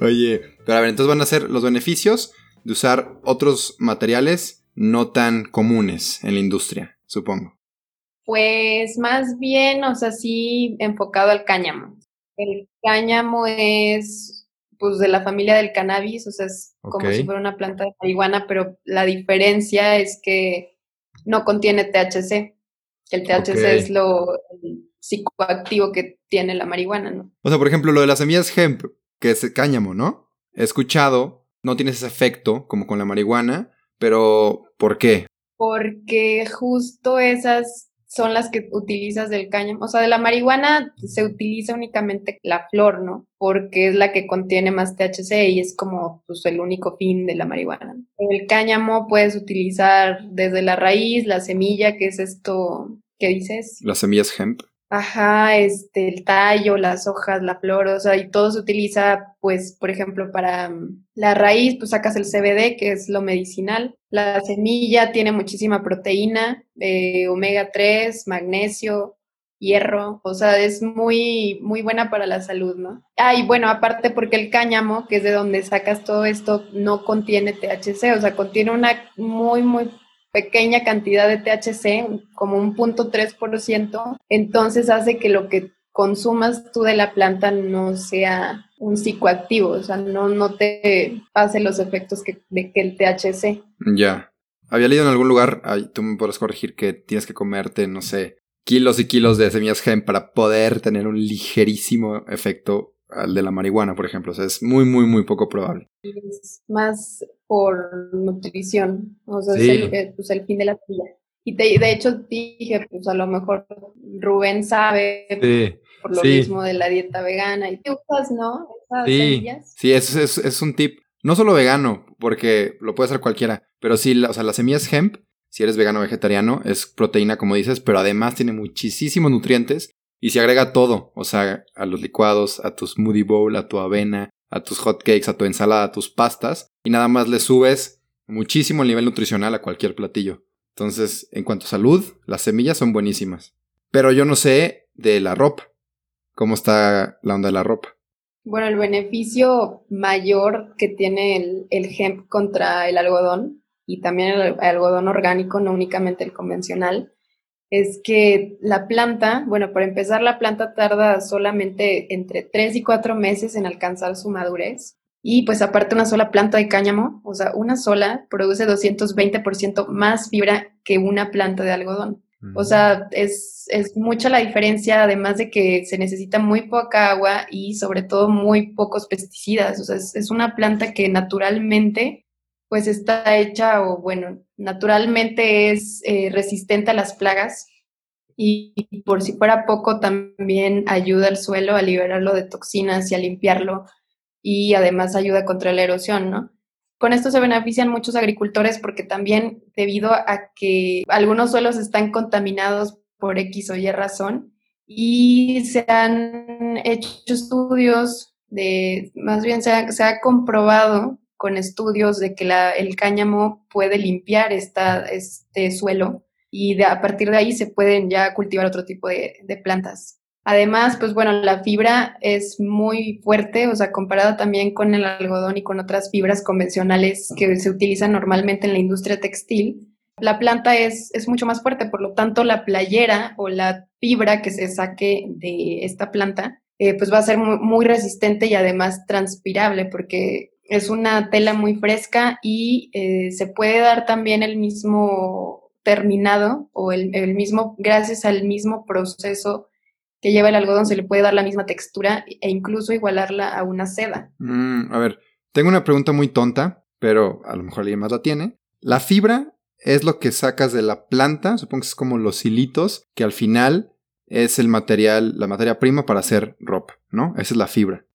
Oye, pero a ver, entonces van a ser los beneficios de usar otros materiales no tan comunes en la industria, supongo. Pues más bien, o sea, sí enfocado al cáñamo. El cáñamo es pues de la familia del cannabis, o sea, es como si fuera una planta de marihuana, pero la diferencia es que no contiene THC. El THC es lo psicoactivo que tiene la marihuana, ¿no? O sea, por ejemplo, lo de las semillas hemp, que es cáñamo, ¿no? He escuchado, no tiene ese efecto como con la marihuana, pero ¿por qué? Porque justo esas son las que utilizas del cáñamo. O sea, de la marihuana se utiliza únicamente la flor, ¿no? Porque es la que contiene más THC y es como pues, el único fin de la marihuana. El cáñamo puedes utilizar desde la raíz, la semilla, que es esto que dices. Las semillas hemp. Ajá, este, el tallo, las hojas, la flor, o sea, y todo se utiliza, pues, por ejemplo, para mm, la raíz, pues sacas el CBD, que es lo medicinal. La semilla tiene muchísima proteína, eh, omega 3, magnesio, hierro, o sea, es muy, muy buena para la salud, ¿no? Ah, y bueno, aparte porque el cáñamo, que es de donde sacas todo esto, no contiene THC, o sea, contiene una muy, muy pequeña cantidad de THC, como un punto 3%, entonces hace que lo que consumas tú de la planta no sea un psicoactivo, o sea, no, no te pase los efectos que, de que el THC. Ya. Había leído en algún lugar, tú me podrás corregir, que tienes que comerte, no sé, kilos y kilos de semillas gen para poder tener un ligerísimo efecto al de la marihuana, por ejemplo. O sea, es muy, muy, muy poco probable. Es más por nutrición, o sea, es el, eh, pues, el fin de la vida. Y de hecho dije, pues a lo mejor Rubén sabe por lo mismo de la dieta vegana. Y te usas, ¿no? Esas sí, sí es, es, es, un tip. No solo vegano, porque lo puede hacer cualquiera, pero sí, o sea, las semillas hemp, si eres vegano o vegetariano, es proteína, como dices, pero además tiene muchísimos nutrientes y se agrega todo, o sea, a los licuados, a tu smoothie bowl, a tu avena, a tus hot cakes, a tu ensalada, a tus pastas, y nada más le subes muchísimo el nivel nutricional a cualquier platillo. Entonces, en cuanto a salud, las semillas son buenísimas. Pero yo no sé de la ropa. ¿Cómo está la onda de la ropa? Bueno, el beneficio mayor que tiene el hemp contra el algodón y también el algodón orgánico, no únicamente el convencional, es que la planta, bueno, para empezar, la planta tarda solamente entre 3 y 4 meses en alcanzar su madurez. Y pues aparte una sola planta de cáñamo, o sea, una sola produce 220% más fibra que una planta de algodón. O sea, es, es, mucha la diferencia, además de que se necesita muy poca agua y sobre todo muy pocos pesticidas. O sea, es, es una planta que naturalmente pues está hecha o bueno, naturalmente es eh, resistente a las plagas y, por si fuera poco también ayuda al suelo a liberarlo de toxinas y a limpiarlo y además ayuda contra la erosión, ¿no? Con esto se benefician muchos agricultores porque también debido a que algunos suelos están contaminados por X o Y razón y se han hecho estudios de, más bien se ha, se ha comprobado con estudios de que el cáñamo puede limpiar este suelo y a partir de ahí se pueden ya cultivar otro tipo de, plantas. Además, pues bueno, la fibra es muy fuerte, o sea, comparada también con el algodón y con otras fibras convencionales que se utilizan normalmente en la industria textil, la planta es, mucho más fuerte, por lo tanto la playera o la fibra que se saque de esta planta, eh, pues va a ser muy, resistente y además transpirable, porque es una tela muy fresca y eh, se puede dar también el mismo terminado o el, mismo, gracias al mismo proceso que lleva el algodón, se le puede dar la misma textura e incluso igualarla a una seda. Mm, a ver, tengo una pregunta muy tonta, pero a lo mejor alguien más la tiene. La fibra es lo que sacas de la planta, supongo que es como los hilitos que al final es el material, la materia prima para hacer ropa, ¿no? Esa es la fibra.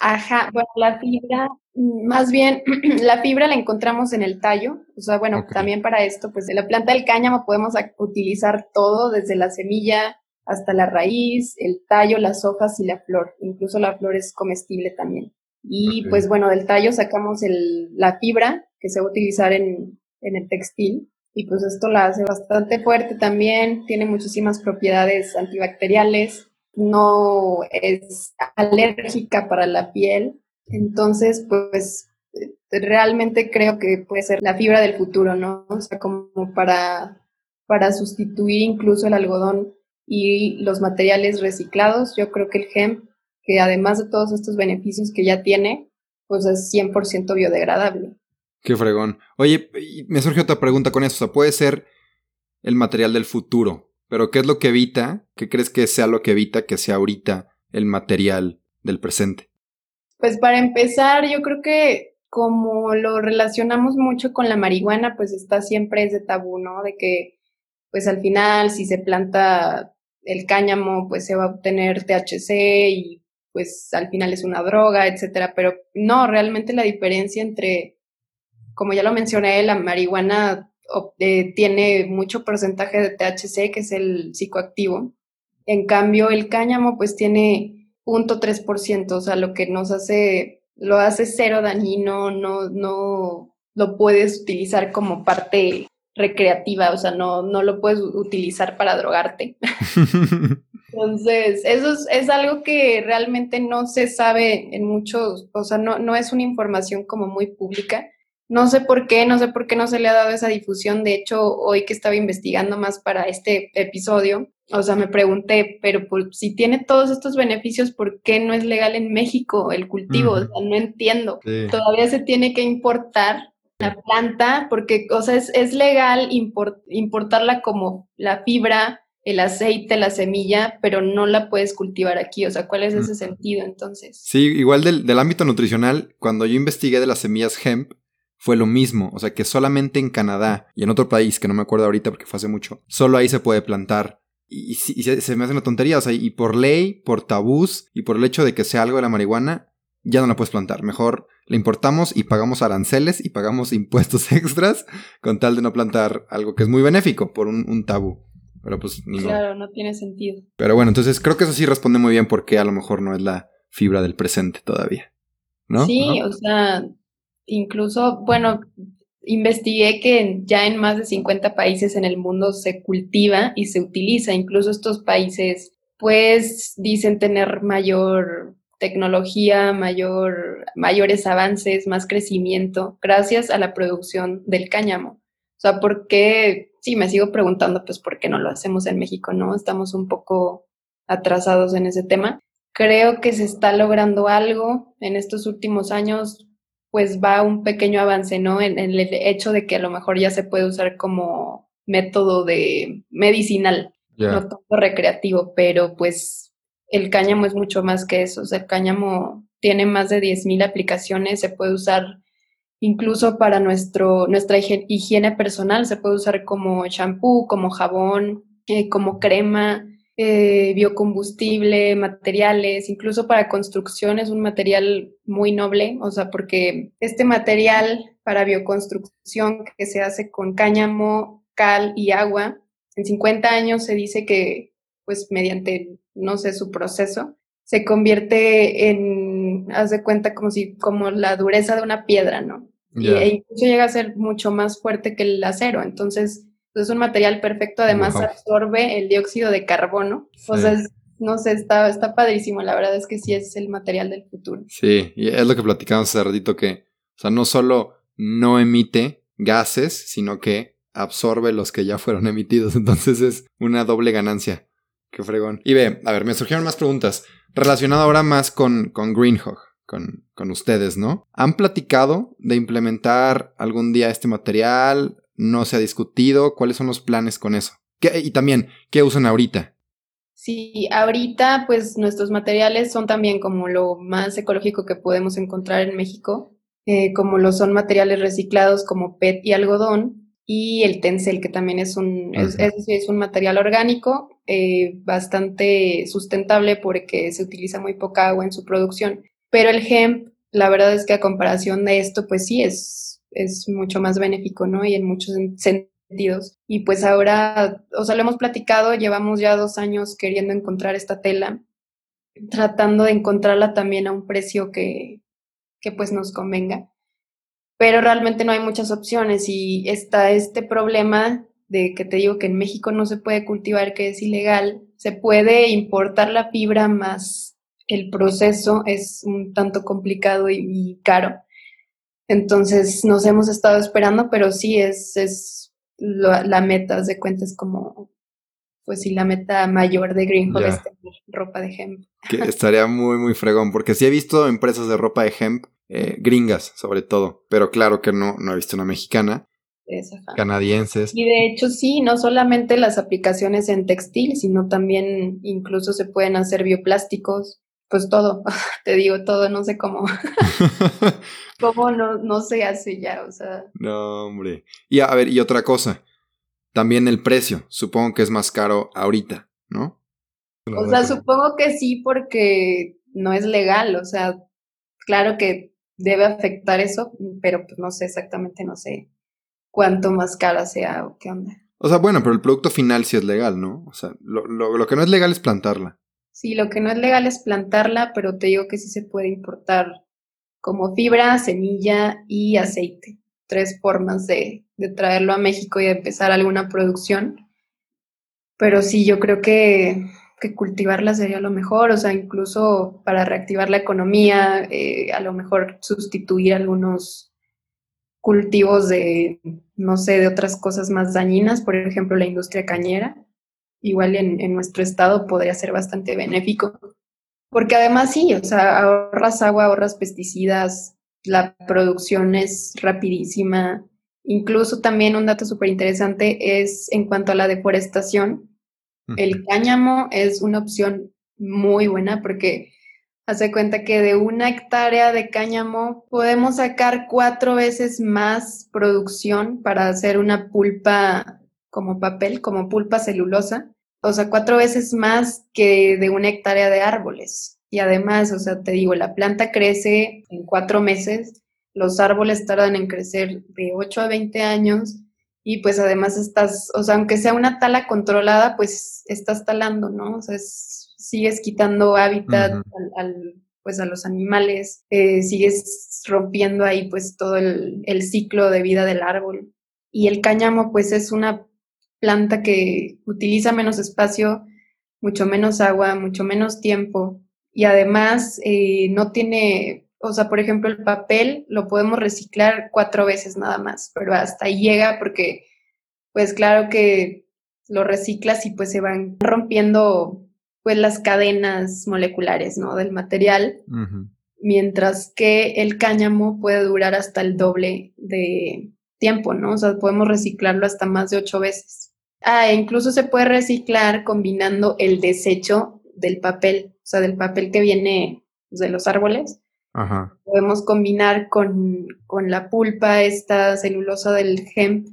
Ajá, bueno, la fibra, mm, más bien, la fibra la encontramos en el tallo, o sea, bueno, también para esto, pues de la planta del cáñamo podemos utilizar todo, desde la semilla hasta la raíz, el tallo, las hojas y la flor, incluso la flor es comestible también. Y pues bueno, del tallo sacamos el, la fibra que se va a utilizar en, en el textil y pues esto la hace bastante fuerte también, tiene muchísimas propiedades antibacteriales, no es alérgica para la piel, entonces pues realmente creo que puede ser la fibra del futuro, ¿no? O sea, como para, para sustituir incluso el algodón y los materiales reciclados, yo creo que el hemp, que además de todos estos beneficios que ya tiene, pues es 100% biodegradable. Qué fregón. Oye, me surge otra pregunta con eso. O sea, puede ser el material del futuro, pero ¿qué es lo que evita? ¿Qué crees que sea lo que evita que sea ahorita el material del presente? Pues para empezar, yo creo que como lo relacionamos mucho con la marihuana, pues está siempre ese tabú, ¿no? De que, pues al final, si se planta el cáñamo, pues se va a obtener THC y pues al final es una droga, etcétera. Pero no, realmente la diferencia entre como ya lo mencioné, la marihuana eh, tiene mucho porcentaje de THC, que es el psicoactivo. En cambio, el cáñamo pues tiene 0.3%, o sea, lo que nos hace, lo hace cero dañino, no, no lo puedes utilizar como parte recreativa, o sea, no, no lo puedes utilizar para drogarte. Entonces, eso es, es, algo que realmente no se sabe en muchos, o sea, no, no es una información como muy pública. No sé por qué, no sé por qué no se le ha dado esa difusión. De hecho, hoy que estaba investigando más para este episodio, o sea, me pregunté, pero si tiene todos estos beneficios, ¿por qué no es legal en México el cultivo? O sea, no entiendo. Todavía se tiene que importar la planta, porque, o sea, es, legal importarla como la fibra, el aceite, la semilla, pero no la puedes cultivar aquí. O sea, ¿cuál es ese sentido entonces? Sí, igual del, del ámbito nutricional, cuando yo investigué de las semillas hemp, fue lo mismo. O sea, que solamente en Canadá y en otro país, que no me acuerdo ahorita porque fue hace mucho, solo ahí se puede plantar. Y, se, me hace una tontería. O sea, y por ley, por tabús y por el hecho de que sea algo de la marihuana, ya no la puedes plantar. Mejor la importamos y pagamos aranceles y pagamos impuestos extras con tal de no plantar algo que es muy benéfico por un, tabú. Pero pues ni Claro, no tiene sentido. Pero bueno, entonces creo que eso sí responde muy bien porque a lo mejor no es la fibra del presente todavía. ¿No? Sí, o sea, incluso, bueno, investigué que ya en más de 50 países en el mundo se cultiva y se utiliza. Incluso estos países, pues, dicen tener mayor tecnología, mayor, mayores avances, más crecimiento, gracias a la producción del cáñamo. O sea, ¿por qué? Sí, me sigo preguntando, pues, ¿por qué no lo hacemos en México, no? Estamos un poco atrasados en ese tema. Creo que se está logrando algo en estos últimos años pues va un pequeño avance, ¿no? En, el hecho de que a lo mejor ya se puede usar como método de medicinal, no tanto recreativo, pero pues el cáñamo es mucho más que eso, o sea, el cáñamo tiene más de 10.000 aplicaciones, se puede usar incluso para nuestro, nuestra higiene personal, se puede usar como champú, como jabón, eh, como crema, eh, biocombustible, materiales, incluso para construcción es un material muy noble, o sea, porque este material para bioconstrucción que se hace con cáñamo, cal y agua, en 50 años se dice que, pues mediante, no sé, su proceso, se convierte en, haz de cuenta, como si, como la dureza de una piedra, ¿no? Y, e incluso llega a ser mucho más fuerte que el acero, entonces es un material perfecto, además absorbe el dióxido de carbono. O sea, no sé, está, está padrísimo. La verdad es que sí es el material del futuro. Sí, y es lo que platicamos hace ratito que, o sea, no solo no emite gases, sino que absorbe los que ya fueron emitidos. Entonces es una doble ganancia. Qué fregón. Y ve, a ver, me surgieron más preguntas. Relacionado ahora más con, con Greenhog, con, con ustedes, ¿no? ¿Han platicado de implementar algún día este material? No se ha discutido. ¿Cuáles son los planes con eso? y también, ¿qué usan ahorita? Sí, ahorita pues nuestros materiales son también como lo más ecológico que podemos encontrar en México, eh, como lo son materiales reciclados como PET y algodón y el tencel que también es un, es, un material orgánico. eh, bastante sustentable porque se utiliza muy poca agua en su producción. Pero el hemp, la verdad es que a comparación de esto, pues sí es, es mucho más benéfico, ¿no? Y en muchos sentidos. Y pues ahora, o sea, lo hemos platicado, llevamos ya dos años queriendo encontrar esta tela, tratando de encontrarla también a un precio que, que pues nos convenga. Pero realmente no hay muchas opciones y está este problema de que te digo que en México no se puede cultivar, que es ilegal, se puede importar la fibra más el proceso es un tanto complicado y, caro. Entonces nos hemos estado esperando, pero sí es, es la meta, de cuentas como, pues sí, la meta mayor de Greenhole es tener ropa de hemp. Que estaría muy, muy fregón, porque sí he visto empresas de ropa de hemp, eh, gringas sobre todo, pero claro que no, no he visto una mexicana canadienses. Y de hecho sí, no solamente las aplicaciones en textil, sino también incluso se pueden hacer bioplásticos, pues todo, te digo todo, no sé cómo, cómo no, no se hace ya, o sea. No, hombre. Y a ver, y otra cosa, también el precio, supongo que es más caro ahorita, ¿no? O sea, supongo que sí porque no es legal, o sea, claro que debe afectar eso, pero pues no sé exactamente, no sé cuanto más cara sea o qué onda. O sea, bueno, pero el producto final sí es legal, ¿no? O sea, lo, lo, que no es legal es plantarla. Sí, lo que no es legal es plantarla, pero te digo que sí se puede importar como fibra, semilla y aceite. Tres formas de, de traerlo a México y de empezar alguna producción. Pero sí, yo creo que, que cultivarla sería lo mejor, o sea, incluso para reactivar la economía, eh, a lo mejor sustituir algunos cultivos de, no sé, de otras cosas más dañinas, por ejemplo, la industria cañera, igual en, en nuestro estado podría ser bastante benéfico. Porque además sí, o sea, ahorras agua, ahorras pesticidas, la producción es rapidísima. Incluso también un dato súper interesante es en cuanto a la deforestación. El cáñamo es una opción muy buena porque Hace cuenta que de una hectárea de cáñamo podemos sacar cuatro veces más producción para hacer una pulpa como papel, como pulpa celulosa. O sea, cuatro veces más que de una hectárea de árboles. Y además, o sea, te digo, la planta crece en cuatro meses, los árboles tardan en crecer de 8 a 20 años y pues además estás, o sea, aunque sea una tala controlada, pues estás talando, ¿no? O sea, es sigues quitando hábitat al, pues a los animales, eh, sigues rompiendo ahí pues todo el, el, ciclo de vida del árbol. Y el cáñamo pues es una planta que utiliza menos espacio, mucho menos agua, mucho menos tiempo y además eh, no tiene, o sea, por ejemplo, el papel lo podemos reciclar cuatro veces nada más, pero hasta ahí llega porque pues claro que lo reciclas y pues se van rompiendo pues las cadenas moleculares, ¿no? Del material, mientras que el cáñamo puede durar hasta el doble de tiempo, ¿no? O sea, podemos reciclarlo hasta más de ocho veces. Ah, incluso se puede reciclar combinando el desecho del papel, o sea, del papel que viene pues, de los árboles. Ajá. Podemos combinar con, con la pulpa, esta celulosa del hemp,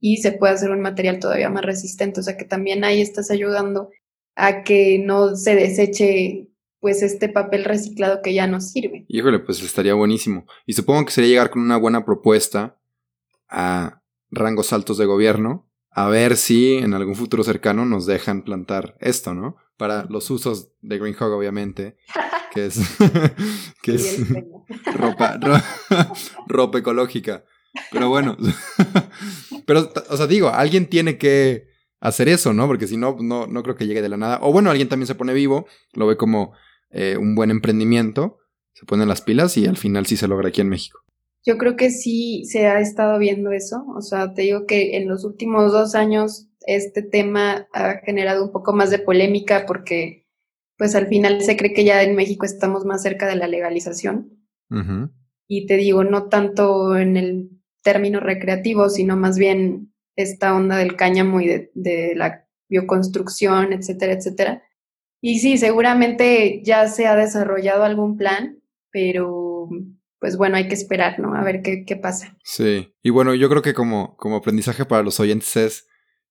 y se puede hacer un material todavía más resistente. O sea que también ahí estás ayudando a que no se deseche pues este papel reciclado que ya no sirve. Híjole, pues estaría buenísimo. Y supongo que sería llegar con una buena propuesta a rangos altos de gobierno, a ver si en algún futuro cercano nos dejan plantar esto, ¿no? Para los usos de Green Hog, obviamente, que es, que es ropa, ropa ecológica. Pero bueno, pero, o sea, digo, alguien tiene que hacer eso, ¿no? Porque si no, no, no creo que llegue de la nada. O bueno, alguien también se pone vivo, lo ve como eh, un buen emprendimiento, se pone las pilas y al final sí se logra aquí en México. Yo creo que sí se ha estado viendo eso. O sea, te digo que en los últimos dos años este tema ha generado un poco más de polémica porque pues al final se cree que ya en México estamos más cerca de la legalización. Y te digo, no tanto en el término recreativo, sino más bien esta onda del cáñamo y de, la bioconstrucción, etcétera, etcétera. Y sí, seguramente ya se ha desarrollado algún plan, pero pues bueno, hay que esperar, ¿no? A ver qué, qué pasa. Sí, y bueno, yo creo que como, como aprendizaje para los oyentes es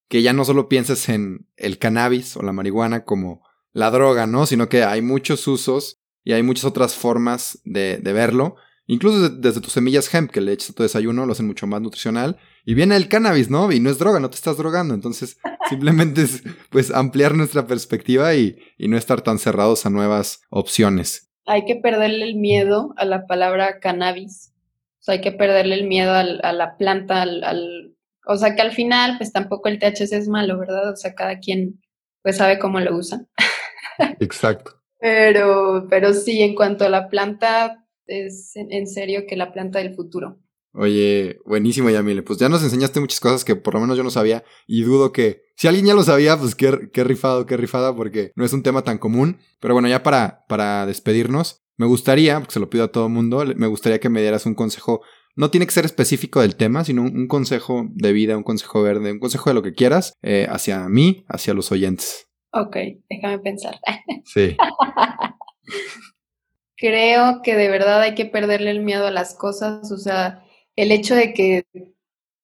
que ya no solo pienses en el cannabis o la marihuana como la droga, ¿no? Sino que hay muchos usos y hay muchas otras formas de, verlo. Incluso desde, tus semillas hemp que le echas a tu desayuno, lo hacen mucho más nutricional. Y viene el cannabis, ¿no? Y no es droga, no te estás drogando. Entonces, simplemente es pues ampliar nuestra perspectiva y, no estar tan cerrados a nuevas opciones. Hay que perderle el miedo a la palabra cannabis. O sea, hay que perderle el miedo a la planta, al, o sea, que al final, pues tampoco el THC es malo, ¿verdad? O sea, cada quien pues sabe cómo lo usa. Exacto. pero, pero sí, en cuanto a la planta, es en, serio que la planta del futuro. Oye, buenísimo, Yamile. Pues ya nos enseñaste muchas cosas que por lo menos yo no sabía y dudo que si alguien ya lo sabía, pues qué, qué rifado, qué rifada, porque no es un tema tan común. Pero bueno, ya para, para despedirnos, me gustaría, porque se lo pido a todo el mundo, me gustaría que me dieras un consejo. No tiene que ser específico del tema, sino un, consejo de vida, un consejo verde, un consejo de lo que quieras eh, hacia mí, hacia los oyentes. Ok, déjame pensar. Sí. Creo que de verdad hay que perderle el miedo a las cosas, o sea, el hecho de que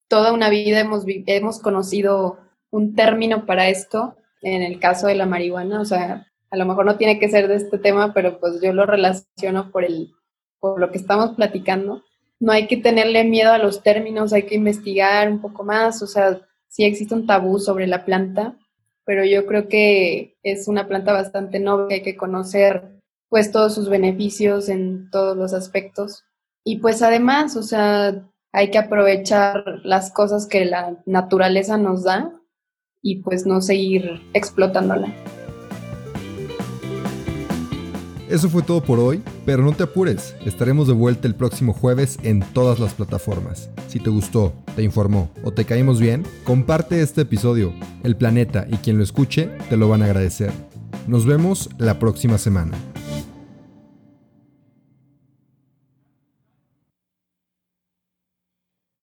toda una vida hemos, hemos conocido un término para esto, en el caso de la marihuana, o sea, a lo mejor no tiene que ser de este tema, pero pues yo lo relaciono por, el, por lo que estamos platicando. No hay que tenerle miedo a los términos, hay que investigar un poco más, o sea, sí existe un tabú sobre la planta, pero yo creo que es una planta bastante noble, hay que conocer pues todos sus beneficios en todos los aspectos. Y pues además, o sea, hay que aprovechar las cosas que la naturaleza nos da y pues no seguir explotándola. Eso fue todo por hoy, pero no te apures, estaremos de vuelta el próximo jueves en todas las plataformas. Si te gustó, te informó o te caímos bien, comparte este episodio. El planeta y quien lo escuche te lo van a agradecer. Nos vemos la próxima semana.